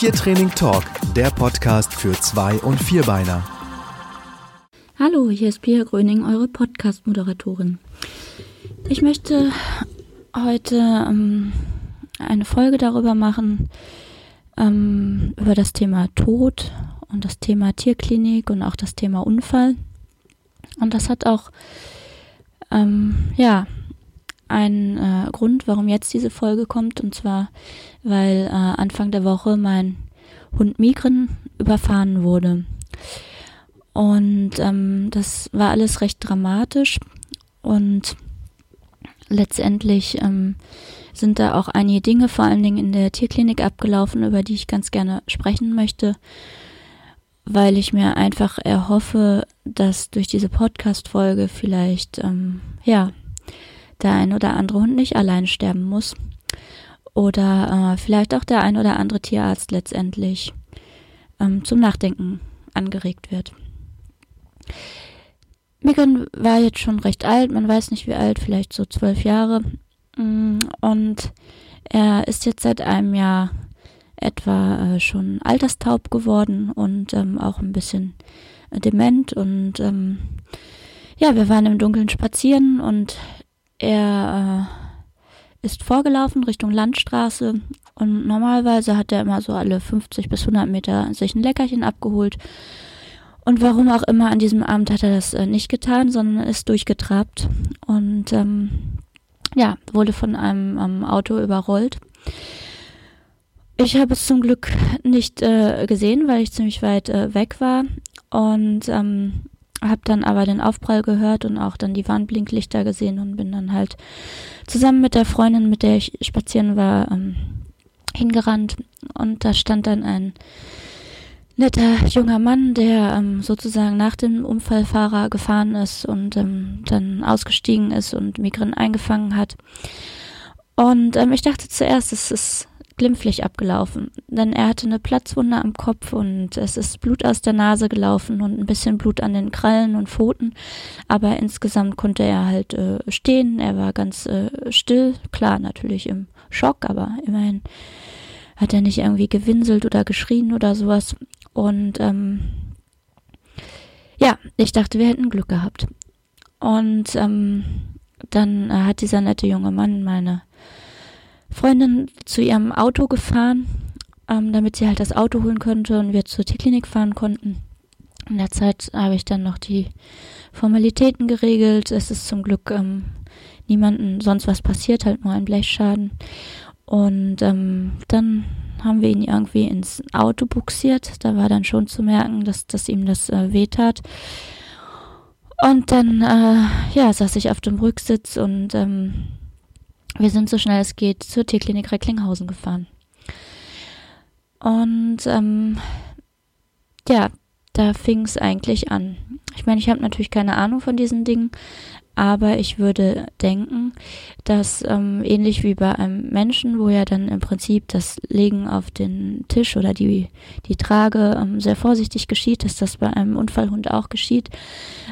Tiertraining Talk, der Podcast für Zwei- und Vierbeiner. Hallo, hier ist Pia Gröning, eure Podcast-Moderatorin. Ich möchte heute ähm, eine Folge darüber machen, ähm, über das Thema Tod und das Thema Tierklinik und auch das Thema Unfall. Und das hat auch, ähm, ja, einen äh, Grund, warum jetzt diese Folge kommt. Und zwar, weil äh, Anfang der Woche mein Hund Migren überfahren wurde. Und ähm, das war alles recht dramatisch. Und letztendlich ähm, sind da auch einige Dinge, vor allen Dingen in der Tierklinik abgelaufen, über die ich ganz gerne sprechen möchte, weil ich mir einfach erhoffe, dass durch diese Podcast-Folge vielleicht, ähm, ja, der ein oder andere Hund nicht allein sterben muss. Oder äh, vielleicht auch der ein oder andere Tierarzt letztendlich ähm, zum Nachdenken angeregt wird. Megan war jetzt schon recht alt, man weiß nicht wie alt, vielleicht so zwölf Jahre. Mm, und er ist jetzt seit einem Jahr etwa äh, schon alterstaub geworden und ähm, auch ein bisschen äh, dement. Und ähm, ja, wir waren im Dunkeln spazieren und er äh, ist vorgelaufen Richtung Landstraße und normalerweise hat er immer so alle 50 bis 100 Meter sich ein Leckerchen abgeholt und warum auch immer an diesem Abend hat er das äh, nicht getan, sondern ist durchgetrabt und ähm, ja, wurde von einem ähm, Auto überrollt. Ich habe es zum Glück nicht äh, gesehen, weil ich ziemlich weit äh, weg war und ähm, habe dann aber den Aufprall gehört und auch dann die Warnblinklichter gesehen und bin dann halt zusammen mit der Freundin, mit der ich spazieren war, ähm, hingerannt und da stand dann ein netter junger Mann, der ähm, sozusagen nach dem Unfallfahrer gefahren ist und ähm, dann ausgestiegen ist und Migren eingefangen hat. Und ähm, ich dachte zuerst, es ist glimpflich abgelaufen, denn er hatte eine Platzwunde am Kopf und es ist Blut aus der Nase gelaufen und ein bisschen Blut an den Krallen und Pfoten, aber insgesamt konnte er halt äh, stehen, er war ganz äh, still, klar natürlich im Schock, aber immerhin hat er nicht irgendwie gewinselt oder geschrien oder sowas. Und ähm, ja, ich dachte, wir hätten Glück gehabt. Und ähm, dann hat dieser nette junge Mann meine Freundin zu ihrem Auto gefahren, ähm, damit sie halt das Auto holen könnte und wir zur Tierklinik fahren konnten. In der Zeit habe ich dann noch die Formalitäten geregelt. Es ist zum Glück ähm, niemandem sonst was passiert, halt nur ein Blechschaden. Und ähm, dann haben wir ihn irgendwie ins Auto buxiert. Da war dann schon zu merken, dass, dass ihm das äh, wehtat. Und dann, äh, ja, saß ich auf dem Rücksitz und ähm, wir sind so schnell es geht zur Tierklinik Recklinghausen gefahren. Und ähm, ja, da fing es eigentlich an. Ich meine, ich habe natürlich keine Ahnung von diesen Dingen, aber ich würde denken, dass ähm, ähnlich wie bei einem Menschen, wo ja dann im Prinzip das Legen auf den Tisch oder die, die Trage ähm, sehr vorsichtig geschieht, dass das bei einem Unfallhund auch geschieht.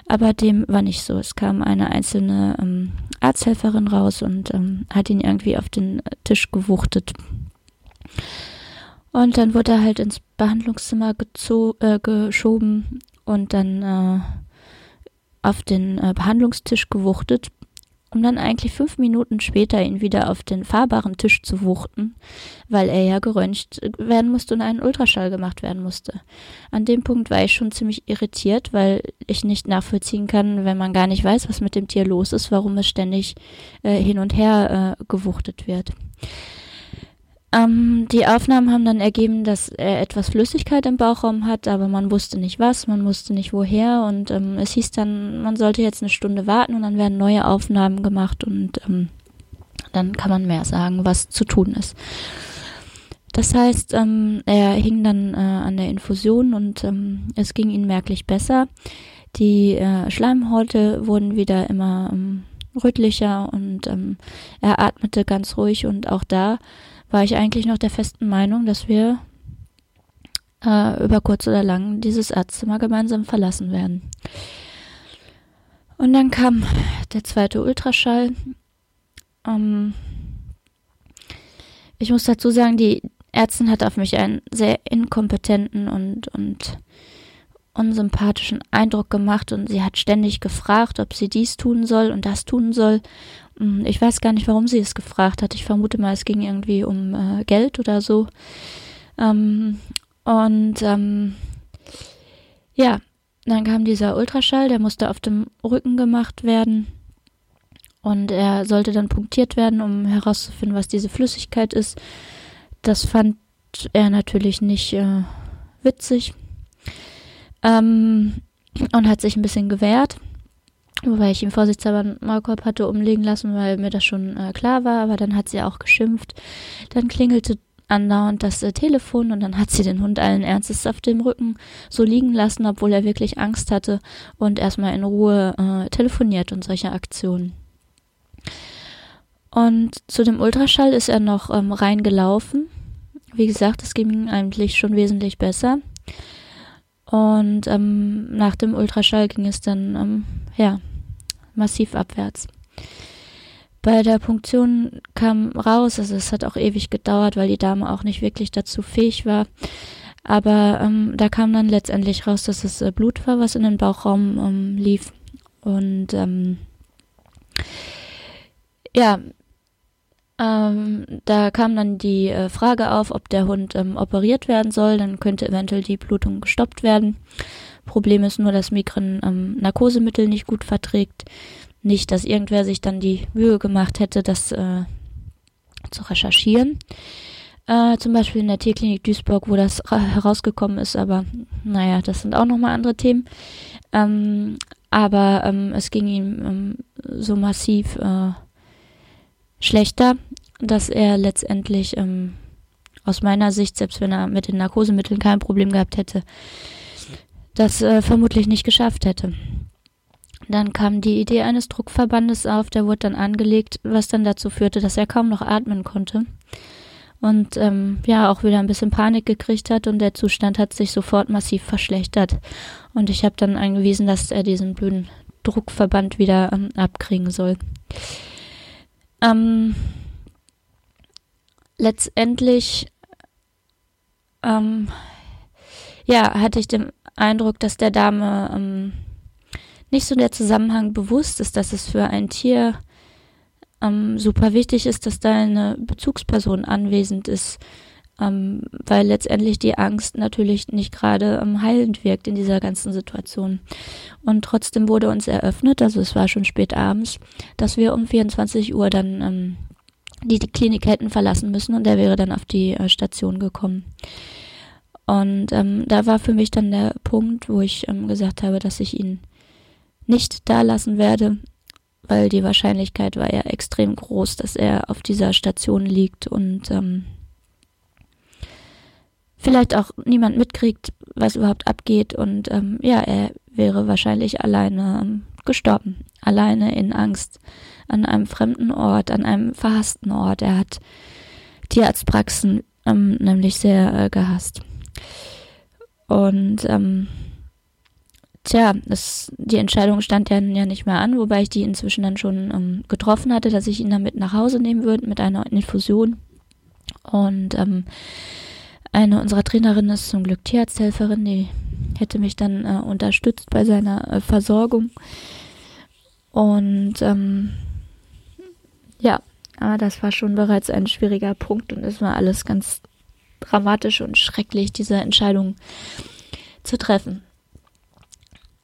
Aber dem war nicht so. Es kam eine einzelne ähm, Arzthelferin raus und ähm, hat ihn irgendwie auf den Tisch gewuchtet. Und dann wurde er halt ins Behandlungszimmer äh, geschoben und dann äh, auf den äh, Behandlungstisch gewuchtet, um dann eigentlich fünf Minuten später ihn wieder auf den fahrbaren Tisch zu wuchten, weil er ja geröntgt werden musste und ein Ultraschall gemacht werden musste. An dem Punkt war ich schon ziemlich irritiert, weil ich nicht nachvollziehen kann, wenn man gar nicht weiß, was mit dem Tier los ist, warum es ständig äh, hin und her äh, gewuchtet wird. Ähm, die Aufnahmen haben dann ergeben, dass er etwas Flüssigkeit im Bauchraum hat, aber man wusste nicht was, man wusste nicht woher und ähm, es hieß dann, man sollte jetzt eine Stunde warten und dann werden neue Aufnahmen gemacht und ähm, dann kann man mehr sagen, was zu tun ist. Das heißt, ähm, er hing dann äh, an der Infusion und ähm, es ging ihm merklich besser. Die äh, Schleimhäute wurden wieder immer ähm, rötlicher und er atmete ganz ruhig und auch da war ich eigentlich noch der festen Meinung, dass wir äh, über kurz oder lang dieses Arztzimmer gemeinsam verlassen werden. Und dann kam der zweite Ultraschall. Ähm, ich muss dazu sagen, die Ärztin hat auf mich einen sehr inkompetenten und, und unsympathischen Eindruck gemacht und sie hat ständig gefragt, ob sie dies tun soll und das tun soll. Hm, ich weiß gar nicht, warum sie es gefragt hat. Ich vermute mal, es ging irgendwie um äh, Geld oder so. Ähm, und ähm, ja, dann kam dieser Ultraschall, der musste auf dem Rücken gemacht werden. Und er sollte dann punktiert werden, um herauszufinden, was diese Flüssigkeit ist. Das fand er natürlich nicht äh, witzig. Ähm, und hat sich ein bisschen gewehrt. Wobei ich ihm vorsichtshalber einen Maulkorb hatte umlegen lassen, weil mir das schon äh, klar war. Aber dann hat sie auch geschimpft. Dann klingelte andauernd das äh, Telefon und dann hat sie den Hund allen Ernstes auf dem Rücken so liegen lassen, obwohl er wirklich Angst hatte und erstmal in Ruhe äh, telefoniert und solche Aktionen. Und zu dem Ultraschall ist er noch ähm, reingelaufen. Wie gesagt, es ging eigentlich schon wesentlich besser. Und ähm, nach dem Ultraschall ging es dann ähm, ja massiv abwärts. Bei der Punktion kam raus, also es hat auch ewig gedauert, weil die Dame auch nicht wirklich dazu fähig war. Aber ähm, da kam dann letztendlich raus, dass es äh, Blut war, was in den Bauchraum ähm, lief. Und ähm, ja, ähm, da kam dann die äh, Frage auf, ob der Hund ähm, operiert werden soll. Dann könnte eventuell die Blutung gestoppt werden. Problem ist nur, dass Migren ähm, Narkosemittel nicht gut verträgt nicht, dass irgendwer sich dann die Mühe gemacht hätte, das äh, zu recherchieren. Äh, zum Beispiel in der Tierklinik Duisburg, wo das herausgekommen ist, aber naja, das sind auch nochmal andere Themen. Ähm, aber ähm, es ging ihm ähm, so massiv äh, schlechter, dass er letztendlich ähm, aus meiner Sicht, selbst wenn er mit den Narkosemitteln kein Problem gehabt hätte, das äh, vermutlich nicht geschafft hätte. Dann kam die Idee eines Druckverbandes auf, der wurde dann angelegt, was dann dazu führte, dass er kaum noch atmen konnte. Und ähm, ja, auch wieder ein bisschen Panik gekriegt hat und der Zustand hat sich sofort massiv verschlechtert. Und ich habe dann angewiesen, dass er diesen blöden Druckverband wieder ähm, abkriegen soll. Ähm, letztendlich ähm, ja, hatte ich den Eindruck, dass der Dame ähm, nicht so der Zusammenhang bewusst ist, dass es für ein Tier ähm, super wichtig ist, dass da eine Bezugsperson anwesend ist, ähm, weil letztendlich die Angst natürlich nicht gerade ähm, heilend wirkt in dieser ganzen Situation. Und trotzdem wurde uns eröffnet, also es war schon spät abends, dass wir um 24 Uhr dann ähm, die, die Klinik hätten verlassen müssen und der wäre dann auf die äh, Station gekommen. Und ähm, da war für mich dann der Punkt, wo ich ähm, gesagt habe, dass ich ihn nicht da lassen werde, weil die Wahrscheinlichkeit war ja extrem groß, dass er auf dieser Station liegt und ähm, vielleicht auch niemand mitkriegt, was überhaupt abgeht und ähm, ja, er wäre wahrscheinlich alleine ähm, gestorben, alleine in Angst an einem fremden Ort, an einem verhassten Ort. Er hat Tierarztpraxen ähm, nämlich sehr äh, gehasst. Und ähm, Tja, das, die Entscheidung stand ja, ja nicht mehr an, wobei ich die inzwischen dann schon ähm, getroffen hatte, dass ich ihn damit nach Hause nehmen würde mit einer Infusion. Und ähm, eine unserer Trainerinnen ist zum Glück Tierarzthelferin, die hätte mich dann äh, unterstützt bei seiner äh, Versorgung. Und ähm, ja, aber das war schon bereits ein schwieriger Punkt und es war alles ganz dramatisch und schrecklich, diese Entscheidung zu treffen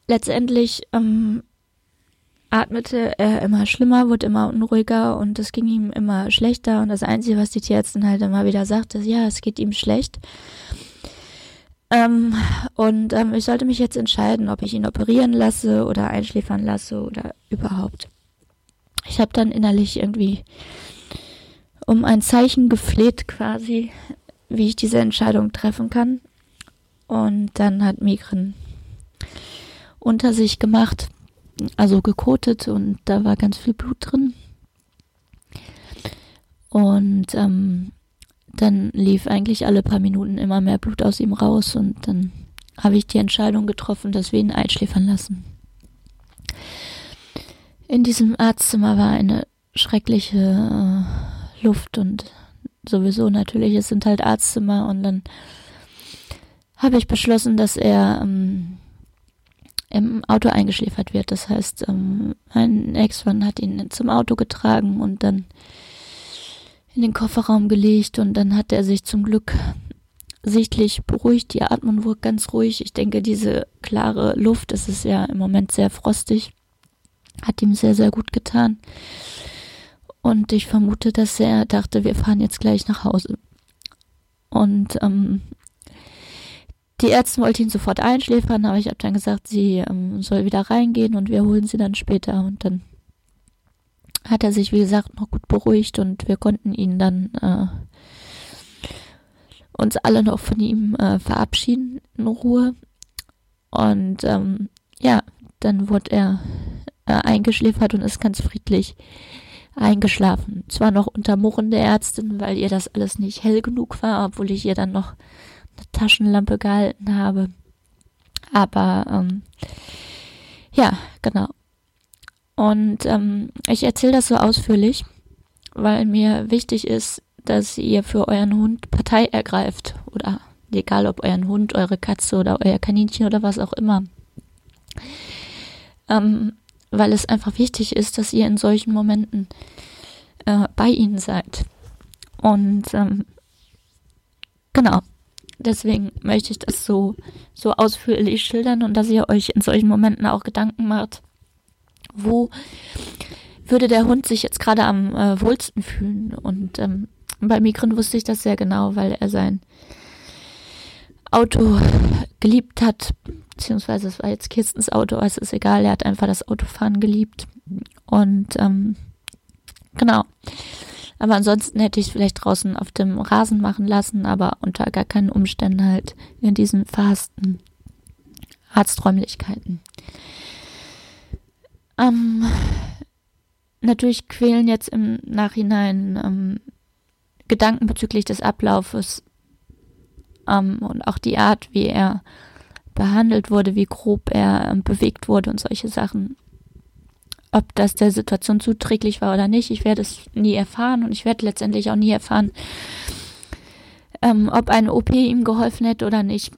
letztendlich ähm, atmete er immer schlimmer, wurde immer unruhiger und es ging ihm immer schlechter. Und das Einzige, was die Tierärztin halt immer wieder sagte, ist, ja, es geht ihm schlecht. Ähm, und ähm, ich sollte mich jetzt entscheiden, ob ich ihn operieren lasse oder einschläfern lasse oder überhaupt. Ich habe dann innerlich irgendwie um ein Zeichen gefleht quasi, wie ich diese Entscheidung treffen kann. Und dann hat Migren unter sich gemacht, also gekotet und da war ganz viel Blut drin. Und ähm, dann lief eigentlich alle paar Minuten immer mehr Blut aus ihm raus und dann habe ich die Entscheidung getroffen, dass wir ihn einschläfern lassen. In diesem Arztzimmer war eine schreckliche äh, Luft und sowieso natürlich, es sind halt Arztzimmer und dann habe ich beschlossen, dass er ähm, im Auto eingeschläfert wird. Das heißt, ähm, ein Ex-Mann hat ihn zum Auto getragen und dann in den Kofferraum gelegt und dann hat er sich zum Glück sichtlich beruhigt. Die Atmung wurde ganz ruhig. Ich denke, diese klare Luft, es ist ja im Moment sehr frostig, hat ihm sehr, sehr gut getan. Und ich vermute, dass er dachte, wir fahren jetzt gleich nach Hause. Und ähm, die Ärztin wollte ihn sofort einschläfern, aber ich habe dann gesagt, sie ähm, soll wieder reingehen und wir holen sie dann später. Und dann hat er sich, wie gesagt, noch gut beruhigt und wir konnten ihn dann äh, uns alle noch von ihm äh, verabschieden in Ruhe. Und ähm, ja, dann wurde er äh, eingeschläfert und ist ganz friedlich eingeschlafen. Zwar noch unter Murren der Ärztin, weil ihr das alles nicht hell genug war, obwohl ich ihr dann noch eine Taschenlampe gehalten habe. Aber ähm, ja, genau. Und ähm, ich erzähle das so ausführlich, weil mir wichtig ist, dass ihr für euren Hund Partei ergreift. Oder egal ob euren Hund, eure Katze oder euer Kaninchen oder was auch immer. Ähm, weil es einfach wichtig ist, dass ihr in solchen Momenten äh, bei ihnen seid. Und ähm, genau, Deswegen möchte ich das so, so ausführlich schildern und dass ihr euch in solchen Momenten auch Gedanken macht, wo würde der Hund sich jetzt gerade am äh, wohlsten fühlen. Und ähm, bei Migren wusste ich das sehr genau, weil er sein Auto geliebt hat, beziehungsweise es war jetzt Kirstens Auto, aber es ist egal, er hat einfach das Autofahren geliebt. Und ähm, genau. Aber ansonsten hätte ich es vielleicht draußen auf dem Rasen machen lassen, aber unter gar keinen Umständen halt in diesen verhassten Arzträumlichkeiten. Ähm, natürlich quälen jetzt im Nachhinein ähm, Gedanken bezüglich des Ablaufes ähm, und auch die Art, wie er behandelt wurde, wie grob er ähm, bewegt wurde und solche Sachen ob das der Situation zuträglich war oder nicht. Ich werde es nie erfahren und ich werde letztendlich auch nie erfahren, ähm, ob eine OP ihm geholfen hätte oder nicht.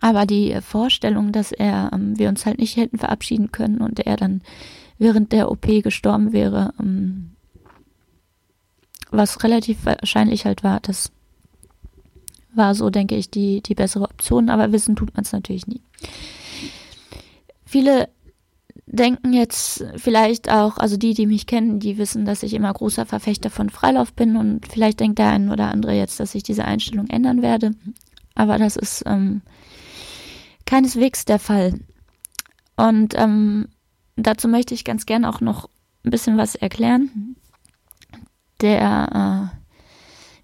Aber die Vorstellung, dass er, ähm, wir uns halt nicht hätten verabschieden können und er dann während der OP gestorben wäre, ähm, was relativ wahrscheinlich halt war, das war so, denke ich, die, die bessere Option, aber wissen tut man es natürlich nie. Viele denken jetzt vielleicht auch, also die, die mich kennen, die wissen, dass ich immer großer Verfechter von Freilauf bin und vielleicht denkt der ein oder andere jetzt, dass ich diese Einstellung ändern werde. Aber das ist ähm, keineswegs der Fall. Und ähm, dazu möchte ich ganz gern auch noch ein bisschen was erklären. Der äh,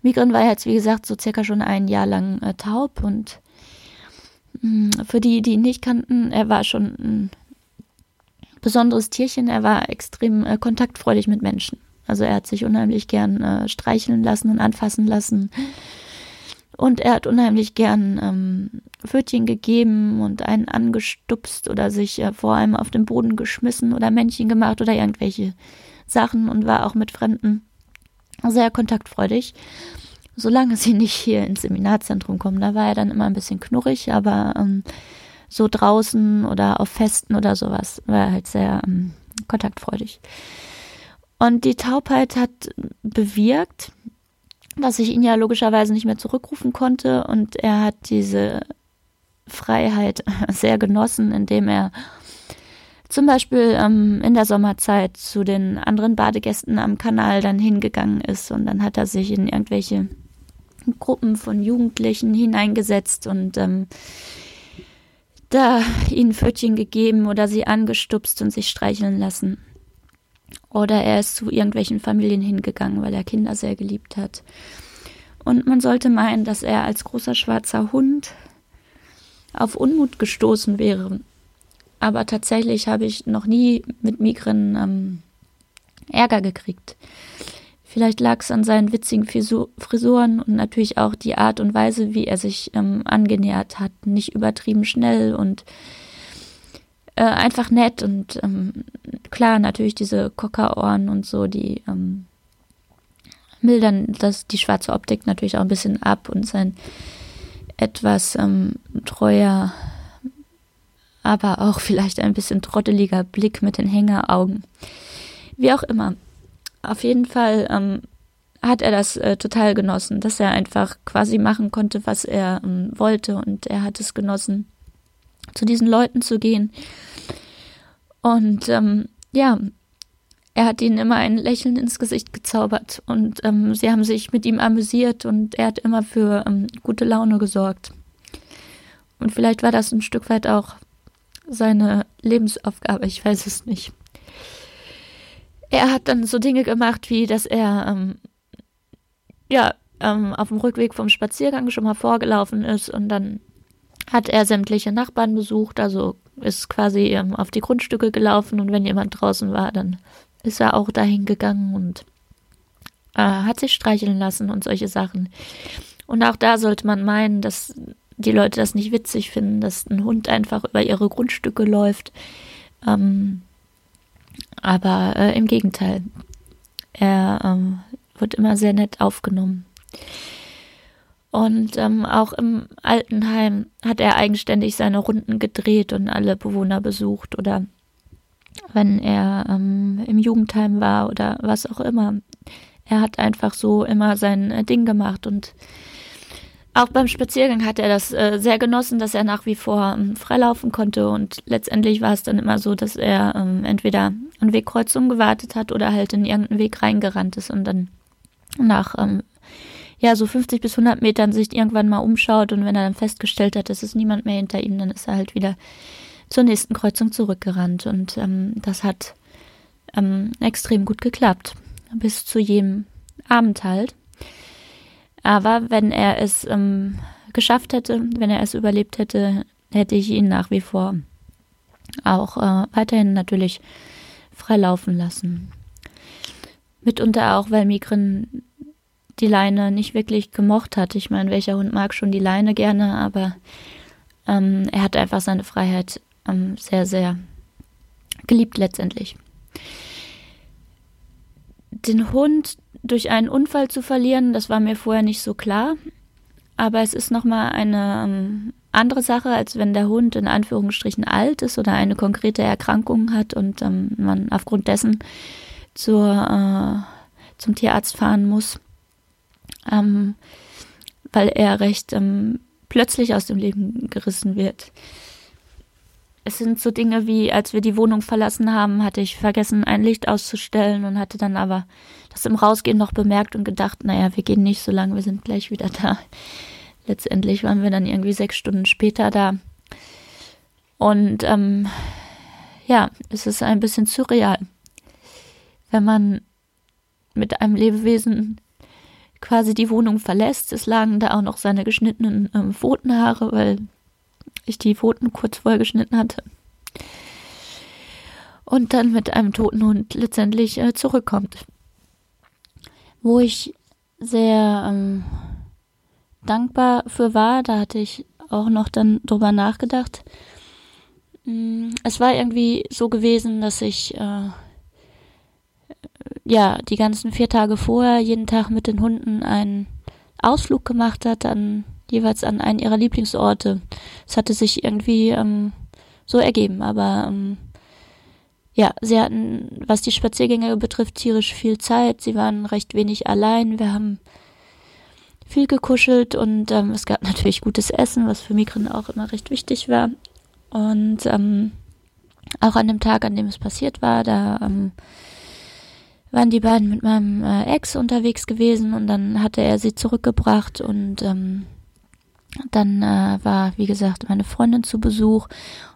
Migren war jetzt, wie gesagt, so circa schon ein Jahr lang äh, taub und mh, hm, für die, die ihn nicht kannten, er war schon ein besonderes Tierchen. Er war extrem äh, kontaktfreudig mit Menschen. Also er hat sich unheimlich gern äh, streicheln lassen und anfassen lassen. Und er hat unheimlich gern ähm, Pfötchen gegeben und einen angestupst oder sich äh, vor allem auf den Boden geschmissen oder Männchen gemacht oder irgendwelche Sachen und war auch mit Fremden sehr kontaktfreudig. Solange sie nicht hier ins Seminarzentrum kommen, da war er dann immer ein bisschen knurrig, aber ähm, so draußen oder auf Festen oder sowas. War halt sehr ähm, kontaktfreudig. Und die Taubheit hat bewirkt, dass ich ihn ja logischerweise nicht mehr zurückrufen konnte und er hat diese Freiheit sehr genossen, indem er zum Beispiel ähm, in der Sommerzeit zu den anderen Badegästen am Kanal dann hingegangen ist und dann hat er sich in irgendwelche Gruppen von Jugendlichen hineingesetzt und ähm, da ihnen Pfötchen gegeben oder sie angestupst und sich streicheln lassen. Oder er ist zu irgendwelchen Familien hingegangen, weil er Kinder sehr geliebt hat. Und man sollte meinen, dass er als großer schwarzer Hund auf Unmut gestoßen wäre. Aber tatsächlich habe ich noch nie mit Migren ähm, Ärger gekriegt. Vielleicht lag es an seinen witzigen Frisuren und natürlich auch die Art und Weise, wie er sich ähm, angenähert hat. Nicht übertrieben schnell und äh, einfach nett und ähm, klar, natürlich diese Kockerohren und so, die ähm, mildern das, die schwarze Optik natürlich auch ein bisschen ab und sein etwas ähm, treuer, aber auch vielleicht ein bisschen trotteliger Blick mit den Hängeraugen. Wie auch immer. Auf jeden Fall ähm, hat er das äh, total genossen, dass er einfach quasi machen konnte, was er ähm, wollte und er hat es genossen, zu diesen Leuten zu gehen. Und ähm, ja, er hat ihnen immer ein Lächeln ins Gesicht gezaubert und ähm, sie haben sich mit ihm amüsiert und er hat immer für ähm, gute Laune gesorgt. Und vielleicht war das ein Stück weit auch seine Lebensaufgabe, ich weiß es nicht. Er hat dann so Dinge gemacht, wie dass er ähm, ja ähm, auf dem Rückweg vom Spaziergang schon mal vorgelaufen ist und dann hat er sämtliche Nachbarn besucht, also ist quasi ähm, auf die Grundstücke gelaufen und wenn jemand draußen war, dann ist er auch dahin gegangen und äh, hat sich streicheln lassen und solche Sachen. Und auch da sollte man meinen, dass die Leute das nicht witzig finden, dass ein Hund einfach über ihre Grundstücke läuft. Ähm, aber äh, im Gegenteil, er ähm, wird immer sehr nett aufgenommen. Und ähm, auch im Altenheim hat er eigenständig seine Runden gedreht und alle Bewohner besucht oder wenn er ähm, im Jugendheim war oder was auch immer. Er hat einfach so immer sein äh, Ding gemacht und auch beim Spaziergang hat er das äh, sehr genossen, dass er nach wie vor ähm, freilaufen konnte und letztendlich war es dann immer so, dass er ähm, entweder an Wegkreuzungen gewartet hat oder halt in irgendeinen Weg reingerannt ist und dann nach ähm, ja so 50 bis 100 Metern sich irgendwann mal umschaut und wenn er dann festgestellt hat, es ist niemand mehr hinter ihm, dann ist er halt wieder zur nächsten Kreuzung zurückgerannt. Und ähm, das hat ähm, extrem gut geklappt. Bis zu jedem Abend halt. Aber wenn er es ähm, geschafft hätte, wenn er es überlebt hätte, hätte ich ihn nach wie vor auch äh, weiterhin natürlich freilaufen lassen. Mitunter auch, weil Migrin die Leine nicht wirklich gemocht hat. Ich meine, welcher Hund mag schon die Leine gerne, aber ähm, er hat einfach seine Freiheit ähm, sehr, sehr geliebt letztendlich. Den Hund durch einen Unfall zu verlieren, das war mir vorher nicht so klar. Aber es ist nochmal eine ähm, andere Sache, als wenn der Hund in Anführungsstrichen alt ist oder eine konkrete Erkrankung hat und ähm, man aufgrund dessen zur, äh, zum Tierarzt fahren muss, ähm, weil er recht ähm, plötzlich aus dem Leben gerissen wird es sind so Dinge wie, als wir die Wohnung verlassen haben, hatte ich vergessen, ein Licht auszustellen und hatte dann aber das im Rausgehen noch bemerkt und gedacht, naja, wir gehen nicht so lange, wir sind gleich wieder da. Letztendlich waren wir dann irgendwie sechs Stunden später da. Und ähm, ja, es ist ein bisschen surreal, wenn man mit einem Lebewesen quasi die Wohnung verlässt. Es lagen da auch noch seine geschnittenen ähm, Pfotenhaare, weil ich die Pfoten kurz vorher geschnitten hatte. Und dann mit einem toten Hund letztendlich äh, zurückkommt. Wo ich sehr ähm, dankbar für war, da hatte ich auch noch dann drüber nachgedacht. Mm, es war irgendwie so gewesen, dass ich äh, ja die ganzen vier Tage vorher jeden Tag mit den Hunden einen Ausflug gemacht hat an jeweils an einen ihrer Lieblingsorte. Es hatte sich irgendwie ähm, so ergeben, aber ähm, ja, sie hatten, was die Spaziergänge betrifft, tierisch viel Zeit. Sie waren recht wenig allein. Wir haben viel gekuschelt und ähm, es gab natürlich gutes Essen, was für Migren auch immer recht wichtig war. Und ähm, auch an dem Tag, an dem es passiert war, da ähm, waren die beiden mit meinem äh, Ex unterwegs gewesen und dann hatte er sie zurückgebracht und ähm, dann äh, war, wie gesagt, meine Freundin zu Besuch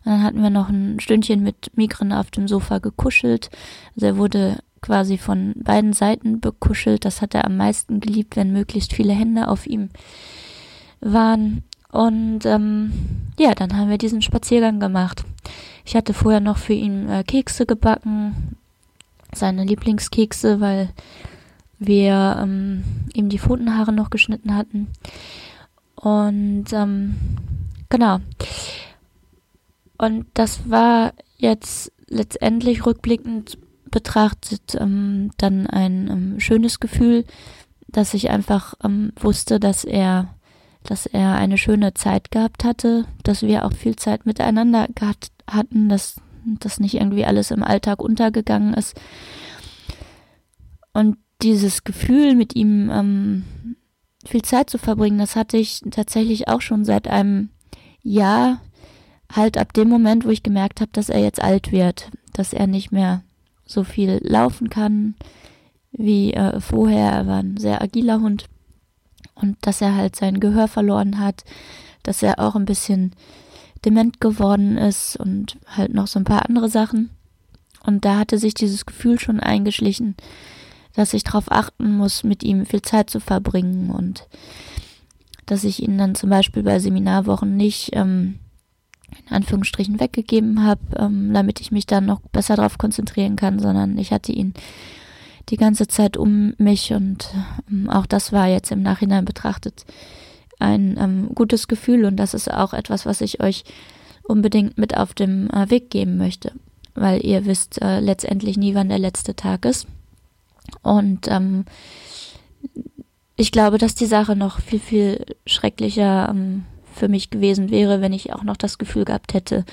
und dann hatten wir noch ein Stündchen mit Migren auf dem Sofa gekuschelt. Also er wurde quasi von beiden Seiten bekuschelt. Das hat er am meisten geliebt, wenn möglichst viele Hände auf ihm waren. Und ähm, ja, dann haben wir diesen Spaziergang gemacht. Ich hatte vorher noch für ihn äh, Kekse gebacken, seine Lieblingskekse, weil wir ähm, ihm die Pfotenhaare noch geschnitten hatten. Und ähm, genau. Und das war jetzt letztendlich rückblickend betrachtet ähm, dann ein ähm, schönes Gefühl, dass ich einfach ähm, wusste, dass er, dass er eine schöne Zeit gehabt hatte, dass wir auch viel Zeit miteinander gehabt hatten, dass das nicht irgendwie alles im Alltag untergegangen ist. Und dieses Gefühl, mit ihm ähm, viel Zeit zu verbringen, das hatte ich tatsächlich auch schon seit einem Jahr, halt ab dem Moment, wo ich gemerkt habe, dass er jetzt alt wird, dass er nicht mehr so viel laufen kann wie äh, vorher. Er war ein sehr agiler Hund und dass er halt sein Gehör verloren hat, dass er auch ein bisschen dement geworden ist und halt noch so ein paar andere Sachen. Und da hatte sich dieses Gefühl schon eingeschlichen, dass ich darauf achten muss, mit ihm viel Zeit zu verbringen und dass ich ihn dann zum Beispiel bei Seminarwochen nicht ähm, in Anführungsstrichen weggegeben habe, ähm, damit ich mich dann noch besser darauf konzentrieren kann, sondern ich hatte ihn die ganze Zeit um mich und ähm, auch das war jetzt im Nachhinein betrachtet ein ähm, gutes Gefühl und das ist auch etwas, was ich euch unbedingt mit auf dem äh, Weg geben möchte, weil ihr wisst äh, letztendlich nie, wann der letzte Tag ist. Und ähm, ich glaube, dass die Sache noch viel, viel schrecklicher ähm, für mich gewesen wäre, wenn ich auch noch das Gefühl gehabt hätte,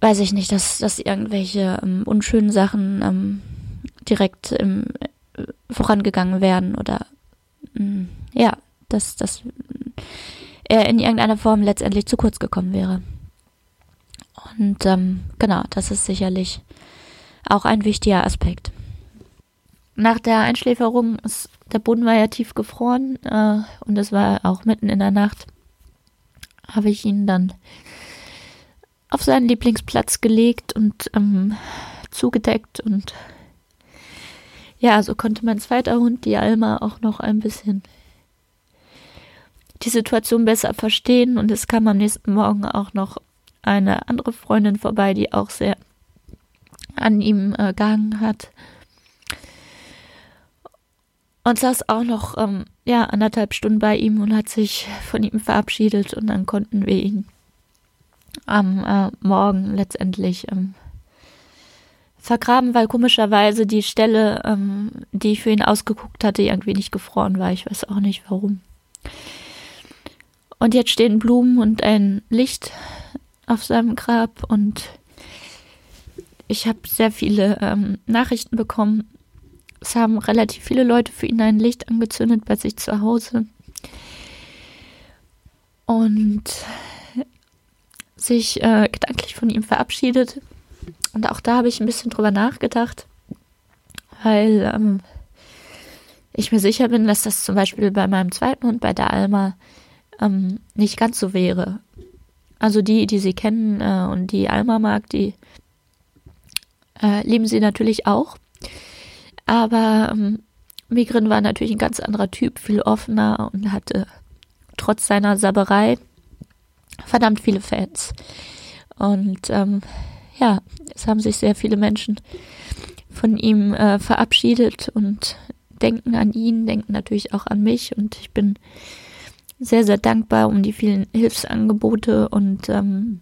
weiß ich nicht, dass, dass irgendwelche ähm, unschönen Sachen ähm, direkt ähm, vorangegangen wären oder mm, ja, dass, dass er in irgendeiner Form letztendlich zu kurz gekommen wäre. Und ähm, genau, das ist sicherlich auch ein wichtiger Aspekt. Nach der Einschläferung ist der Boden war ja tief gefroren äh, und es war auch mitten in der Nacht. Habe ich ihn dann auf seinen Lieblingsplatz gelegt und ähm, zugedeckt und ja, so konnte mein zweiter Hund, die Alma, auch noch ein bisschen die Situation besser verstehen und es kam am nächsten Morgen auch noch eine andere Freundin vorbei, die auch sehr an ihm äh, gehangen hat und saß auch noch ähm, ja anderthalb Stunden bei ihm und hat sich von ihm verabschiedet und dann konnten wir ihn am äh, Morgen letztendlich ähm, vergraben, weil komischerweise die Stelle, ähm, die ich für ihn ausgeguckt hatte, irgendwie nicht gefroren war. Ich weiß auch nicht warum. Und jetzt stehen Blumen und ein Licht auf seinem Grab und ich habe sehr viele ähm, Nachrichten bekommen es haben relativ viele Leute für ihn ein Licht angezündet bei sich zu Hause. Und sich äh, gedanklich von ihm verabschiedet. Und auch da habe ich ein bisschen drüber nachgedacht, weil ähm, ich mir sicher bin, dass das zum Beispiel bei meinem zweiten Hund, bei der Alma, ähm, nicht ganz so wäre. Also die, die sie kennen äh, und die Alma mag, die äh, lieben sie natürlich auch. Aber ähm, Migrin war natürlich ein ganz anderer Typ, viel offener und hatte trotz seiner Saberei verdammt viele Fans. Und ähm, ja, es haben sich sehr viele Menschen von ihm äh, verabschiedet und denken an ihn, denken natürlich auch an mich und ich bin sehr, sehr dankbar um die vielen Hilfsangebote und ähm,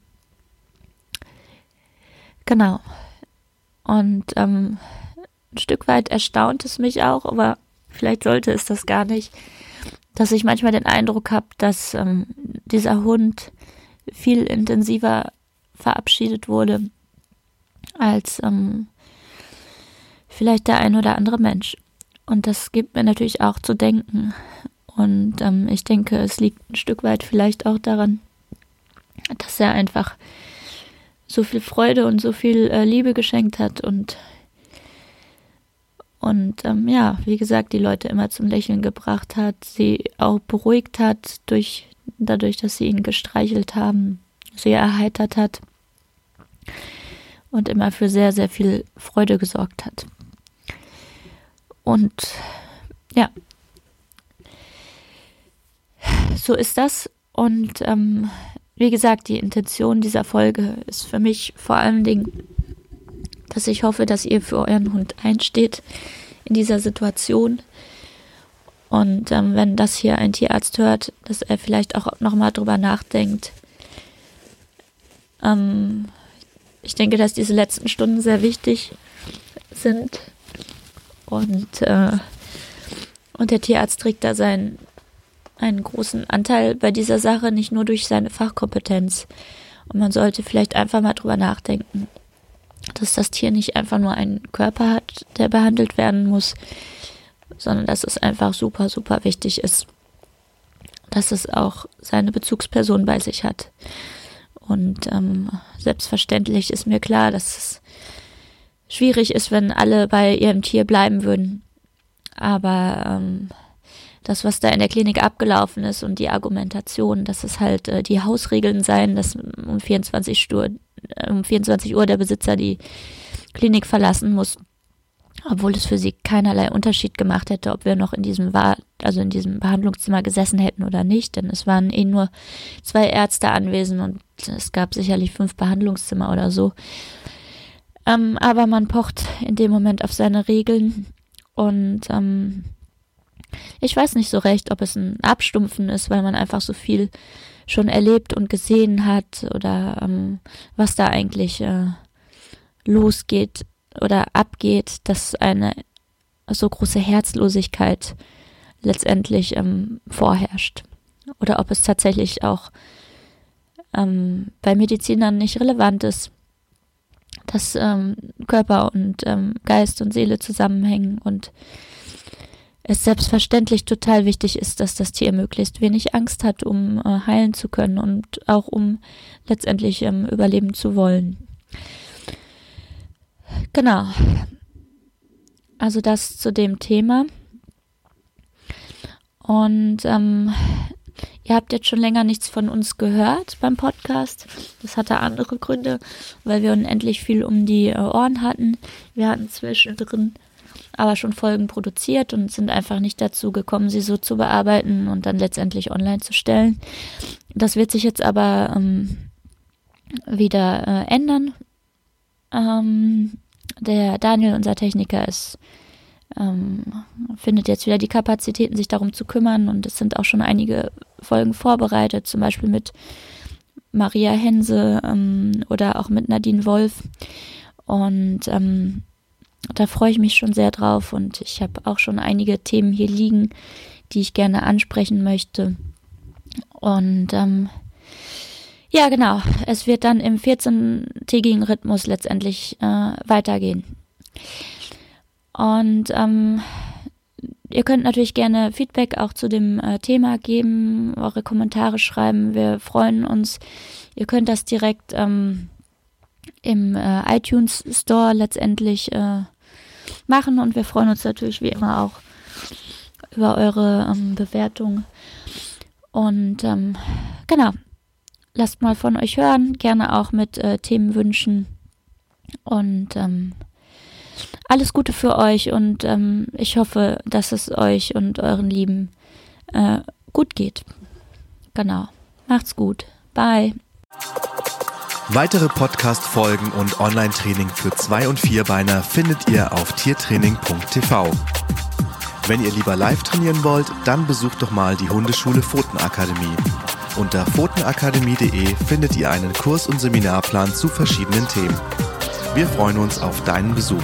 genau. Und ähm, ein Stück weit erstaunt es mich auch, aber vielleicht sollte es das gar nicht, dass ich manchmal den Eindruck habe, dass ähm, dieser Hund viel intensiver verabschiedet wurde als ähm, vielleicht der ein oder andere Mensch. Und das gibt mir natürlich auch zu denken. Und ähm, ich denke, es liegt ein Stück weit vielleicht auch daran, dass er einfach so viel Freude und so viel äh, Liebe geschenkt hat und und ähm, ja, wie gesagt, die Leute immer zum Lächeln gebracht hat, sie auch beruhigt hat, durch, dadurch, dass sie ihn gestreichelt haben, sie erheitert hat und immer für sehr, sehr viel Freude gesorgt hat. Und ja, so ist das. Und ähm, wie gesagt, die Intention dieser Folge ist für mich vor allen Dingen dass ich hoffe, dass ihr für euren Hund einsteht in dieser Situation. Und ähm, wenn das hier ein Tierarzt hört, dass er vielleicht auch nochmal drüber nachdenkt. Ähm, ich denke, dass diese letzten Stunden sehr wichtig sind. Und, äh, Und der Tierarzt trägt da seinen, einen großen Anteil bei dieser Sache, nicht nur durch seine Fachkompetenz. Und man sollte vielleicht einfach mal drüber nachdenken, dass das Tier nicht einfach nur einen Körper hat, der behandelt werden muss, sondern dass es einfach super, super wichtig ist, dass es auch seine Bezugsperson bei sich hat. Und ähm, selbstverständlich ist mir klar, dass es schwierig ist, wenn alle bei ihrem Tier bleiben würden. Aber ähm, das, was da in der Klinik abgelaufen ist und die Argumentation, dass es halt äh, die Hausregeln seien, dass um 24 Uhr, äh, um 24 Uhr der Besitzer die Klinik verlassen muss, obwohl es für sie keinerlei Unterschied gemacht hätte, ob wir noch in diesem war, also in diesem Behandlungszimmer gesessen hätten oder nicht, denn es waren eh nur zwei Ärzte anwesend und es gab sicherlich fünf Behandlungszimmer oder so. Ähm, aber man pocht in dem Moment auf seine Regeln und ähm, ich weiß nicht so recht, ob es ein Abstumpfen ist, weil man einfach so viel schon erlebt und gesehen hat oder ähm, was da eigentlich äh, losgeht oder abgeht, dass eine so große Herzlosigkeit letztendlich ähm, vorherrscht. Oder ob es tatsächlich auch ähm, bei Medizinern nicht relevant ist, dass ähm, Körper und ähm, Geist und Seele zusammenhängen und es selbstverständlich total wichtig ist, dass das Tier möglichst wenig Angst hat, um äh, heilen zu können und auch um letztendlich ähm, überleben zu wollen. Genau. Also das zu dem Thema. Und ähm, ihr habt jetzt schon länger nichts von uns gehört beim Podcast. Das hatte andere Gründe, weil wir unendlich viel um die äh, Ohren hatten. Wir hatten zwischendrin aber schon Folgen produziert und sind einfach nicht dazu gekommen, sie so zu bearbeiten und dann letztendlich online zu stellen. Das wird sich jetzt aber ähm, wieder äh, ändern. Ähm, der Daniel, unser Techniker, ist ähm, findet jetzt wieder die Kapazitäten, sich darum zu kümmern. Und es sind auch schon einige Folgen vorbereitet, zum Beispiel mit Maria Hense ähm, oder auch mit Nadine Wolf. Und ähm, da freue ich mich schon sehr drauf. Und ich habe auch schon einige Themen hier liegen, die ich gerne ansprechen möchte. Und ähm, ja, genau. Es wird dann im 14-tägigen Rhythmus letztendlich äh, weitergehen. Und ähm, ihr könnt natürlich gerne Feedback auch zu dem äh, Thema geben, eure Kommentare schreiben. Wir freuen uns. Ihr könnt das direkt ähm, im äh, iTunes Store letztendlich äh, machen und wir freuen uns natürlich wie immer auch über eure ähm, Bewertung. Und ähm, genau, lasst mal von euch hören, gerne auch mit äh, Themenwünschen. Und ähm, alles Gute für euch und ähm, ich hoffe, dass es euch und euren Lieben äh, gut geht. Genau. Macht's gut. Bye. Weitere Podcast-Folgen und Online-Training für Zwei- und Vierbeiner findet ihr auf tiertraining.tv. Wenn ihr lieber live trainieren wollt, dann besucht doch mal die Hundeschule Pfotenakademie. Unter pfotenakademie.de findet ihr einen Kurs- und Seminarplan zu verschiedenen Themen. Wir freuen uns auf deinen Besuch.